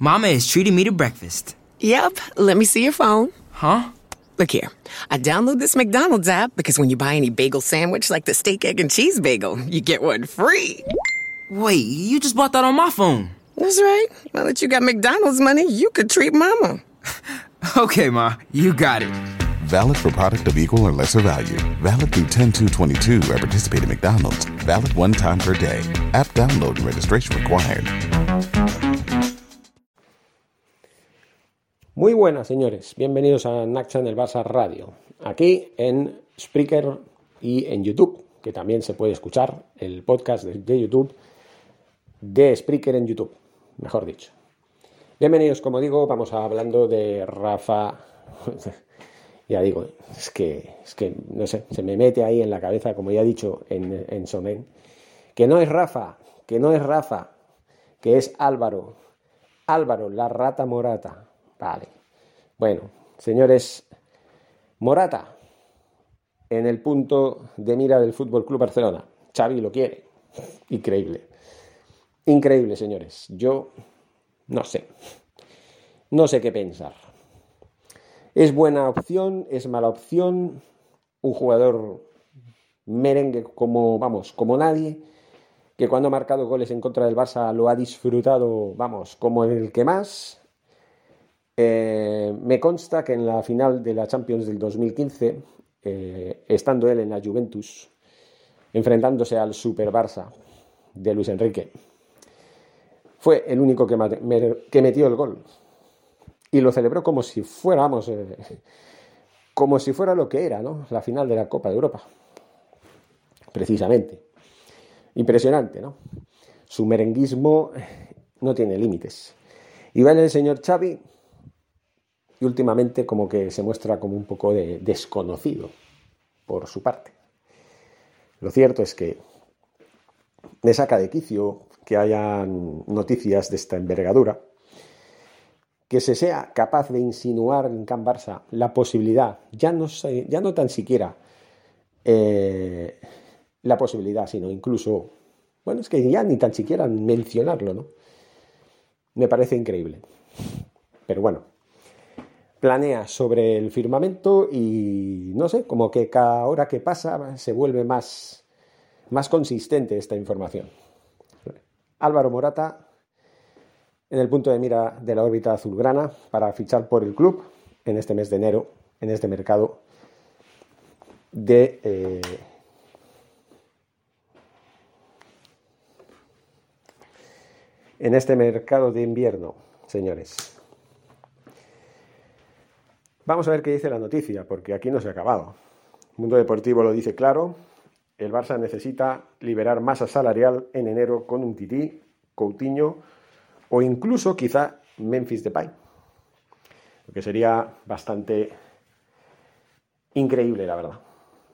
Mama is treating me to breakfast. Yep. Let me see your phone. Huh? Look here. I download this McDonald's app because when you buy any bagel sandwich like the steak, egg, and cheese bagel, you get one free. Wait, you just bought that on my phone. That's right. Now that you got McDonald's money, you could treat Mama. Okay, Ma, you got it. Valid for product of equal or lesser value. Valid through 10222 at participating McDonald's. Valid one time per day. App download and registration required. Muy buenas, señores. Bienvenidos a NAC Channel Barça Radio. Aquí en Spreaker y en YouTube, que también se puede escuchar el podcast de, de YouTube de Spreaker en YouTube, mejor dicho. Bienvenidos, como digo, vamos a hablando de Rafa. ya digo, es que, es que, no sé, se me mete ahí en la cabeza, como ya he dicho en, en Somen, que no es Rafa, que no es Rafa, que es Álvaro. Álvaro, la rata morata. Vale. Bueno, señores, Morata en el punto de mira del Fútbol Club Barcelona. Xavi lo quiere. Increíble. Increíble, señores. Yo no sé. No sé qué pensar. ¿Es buena opción? ¿Es mala opción? Un jugador merengue como, vamos, como nadie, que cuando ha marcado goles en contra del Barça lo ha disfrutado, vamos, como el que más. Eh, me consta que en la final de la Champions del 2015, eh, estando él en la Juventus, enfrentándose al Super Barça de Luis Enrique, fue el único que, metió el gol. Y lo celebró como si fuéramos, eh, como si fuera lo que era, ¿no? La final de la Copa de Europa. Precisamente. Impresionante, ¿no? Su merenguismo no tiene límites. Y el señor Xavi, y últimamente como que se muestra como un poco de desconocido por su parte. Lo cierto es que me saca de quicio que hayan noticias de esta envergadura, que se sea capaz de insinuar en Can Barça la posibilidad, ya no, ya no tan siquiera eh, la posibilidad, sino incluso, bueno, es que ya ni tan siquiera mencionarlo, ¿no? Me parece increíble. Pero bueno, planea sobre el firmamento y no sé, como que cada hora que pasa se vuelve más, más consistente esta información. Álvaro Morata en el punto de mira de la órbita azulgrana para fichar por el club en este mes de enero, en este mercado de... Eh, en este mercado de invierno, señores. Vamos a ver qué dice la noticia, porque aquí no se ha acabado. Mundo deportivo lo dice claro. El Barça necesita liberar masa salarial en enero con un Tití, Coutinho o incluso quizá Memphis Depay. Lo que sería bastante increíble, la verdad.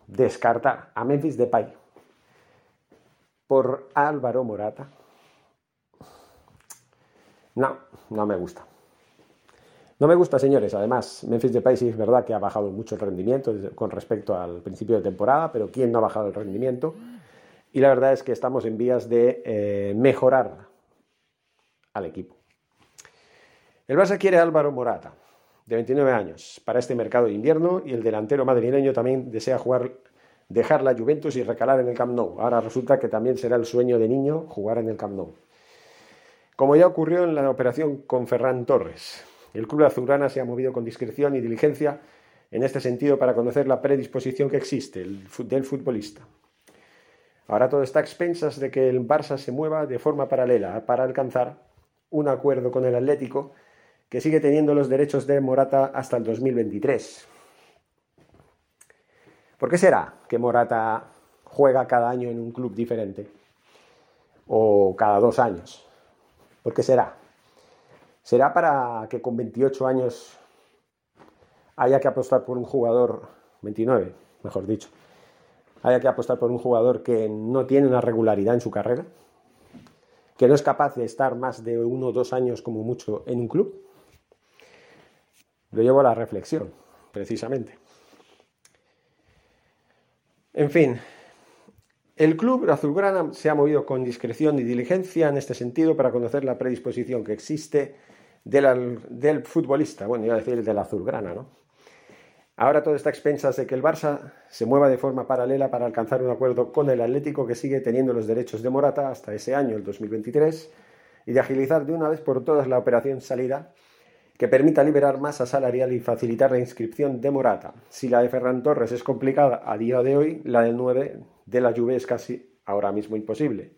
Descartar a Memphis Depay por Álvaro Morata. No, no me gusta. No me gusta, señores. Además, Memphis Depay sí es verdad que ha bajado mucho el rendimiento con respecto al principio de temporada, pero ¿quién no ha bajado el rendimiento? Y la verdad es que estamos en vías de eh, mejorar al equipo. El Barça quiere a Álvaro Morata, de 29 años, para este mercado de invierno y el delantero madrileño también desea jugar, dejar la Juventus y recalar en el Camp Nou. Ahora resulta que también será el sueño de niño jugar en el Camp Nou. Como ya ocurrió en la operación con Ferran Torres, el club azulgrana se ha movido con discreción y diligencia en este sentido para conocer la predisposición que existe del futbolista. Ahora todo está a expensas de que el Barça se mueva de forma paralela para alcanzar un acuerdo con el Atlético que sigue teniendo los derechos de Morata hasta el 2023. ¿Por qué será que Morata juega cada año en un club diferente? O cada dos años. ¿Por qué será? ¿Será para que con 28 años haya que apostar por un jugador, 29, mejor dicho, haya que apostar por un jugador que no tiene una regularidad en su carrera? ¿Que no es capaz de estar más de uno o dos años como mucho en un club? Lo llevo a la reflexión, precisamente. En fin, el club azulgrana se ha movido con discreción y diligencia en este sentido para conocer la predisposición que existe del, del futbolista, bueno, iba a decir del azulgrana, ¿no? Ahora todo está a expensas de que el Barça se mueva de forma paralela para alcanzar un acuerdo con el Atlético que sigue teniendo los derechos de Morata hasta ese año, el 2023, y de agilizar de una vez por todas la operación salida que permita liberar masa salarial y facilitar la inscripción de Morata. Si la de Ferran Torres es complicada a día de hoy, la del 9 de la Juve es casi ahora mismo imposible.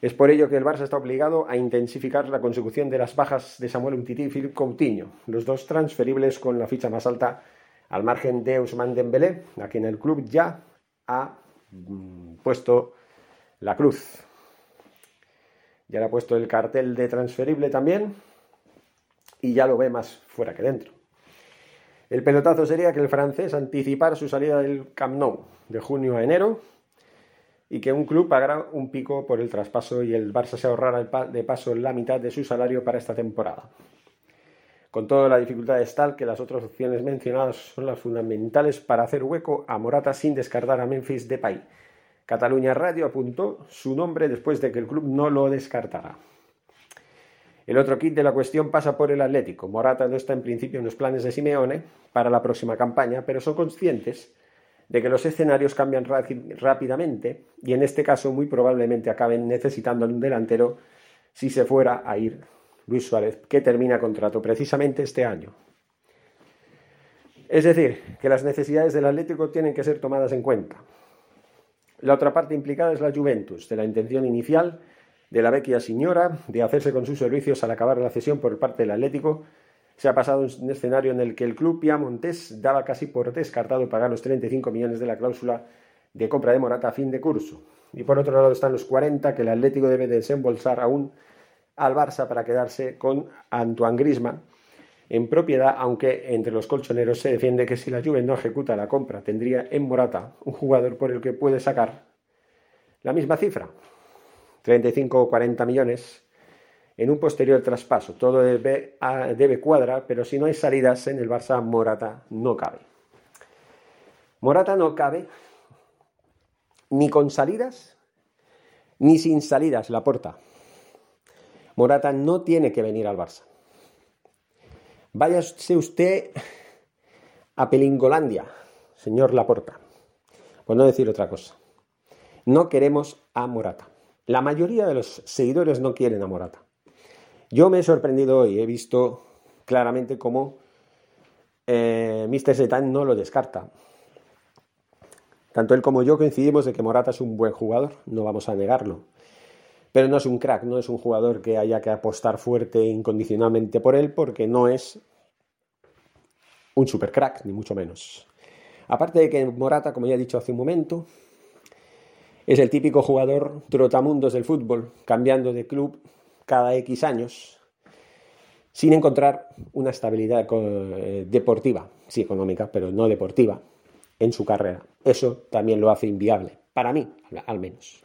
Es por ello que el Barça está obligado a intensificar la consecución de las bajas de Samuel Umtiti y Philippe Coutinho, los dos transferibles con la ficha más alta al margen de Ousmane Dembélé, a quien el club ya ha mm, puesto la cruz. Ya le ha puesto el cartel de transferible también y ya lo ve más fuera que dentro. El pelotazo sería que el francés anticipara su salida del Camp Nou de junio a enero y que un club pagara un pico por el traspaso y el Barça se ahorrara de paso la mitad de su salario para esta temporada. Con toda la dificultad es tal que las otras opciones mencionadas son las fundamentales para hacer hueco a Morata sin descartar a Memphis Depay. Cataluña Radio apuntó su nombre después de que el club no lo descartara. El otro kit de la cuestión pasa por el Atlético. Morata no está en principio en los planes de Simeone para la próxima campaña, pero son conscientes de que los escenarios cambian rápidamente y en este caso muy probablemente acaben necesitando un delantero si se fuera a ir Luis Suárez, que termina contrato precisamente este año. Es decir, que las necesidades del Atlético tienen que ser tomadas en cuenta. La otra parte implicada es la Juventus, de la intención inicial de la vecchia señora de hacerse con sus servicios al acabar la cesión por parte del Atlético, se ha pasado un escenario en el que el club Piamontés daba casi por descartado pagar los 35 millones de la cláusula de compra de Morata a fin de curso. Y por otro lado están los 40 que el Atlético debe desembolsar aún al Barça para quedarse con Antoine Grisman en propiedad, aunque entre los colchoneros se defiende que si la Juve no ejecuta la compra tendría en Morata un jugador por el que puede sacar la misma cifra, 35 o 40 millones en un posterior traspaso. Todo debe, debe cuadrar, pero si no hay salidas en el Barça, Morata no cabe. Morata no cabe ni con salidas ni sin salidas, la porta. Morata no tiene que venir al Barça. Váyase usted a Pelingolandia, señor Laporta, por no decir otra cosa. No queremos a Morata. La mayoría de los seguidores no quieren a Morata. Yo me he sorprendido hoy, he visto claramente cómo eh, Mr. Zetan no lo descarta. Tanto él como yo coincidimos de que Morata es un buen jugador, no vamos a negarlo. Pero no es un crack, no es un jugador que haya que apostar fuerte incondicionalmente por él, porque no es un super crack, ni mucho menos. Aparte de que Morata, como ya he dicho hace un momento, es el típico jugador trotamundos del fútbol, cambiando de club cada X años, sin encontrar una estabilidad eh, deportiva, sí económica, pero no deportiva, en su carrera. Eso también lo hace inviable, para mí, al menos.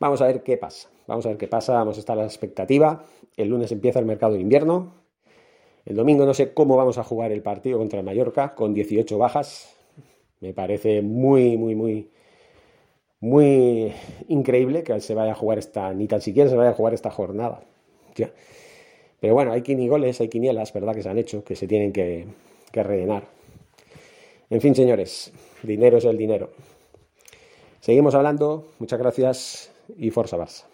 Vamos a ver qué pasa. Vamos a ver qué pasa, vamos a estar a la expectativa. El lunes empieza el mercado de invierno. El domingo no sé cómo vamos a jugar el partido contra el Mallorca con 18 bajas. Me parece muy, muy, muy muy increíble que se vaya a jugar esta, ni tan siquiera se vaya a jugar esta jornada. Pero bueno, hay quinigoles, hay quinielas, ¿verdad? Que se han hecho, que se tienen que, que rellenar. En fin, señores, dinero es el dinero. Seguimos hablando, muchas gracias y Forza Barça.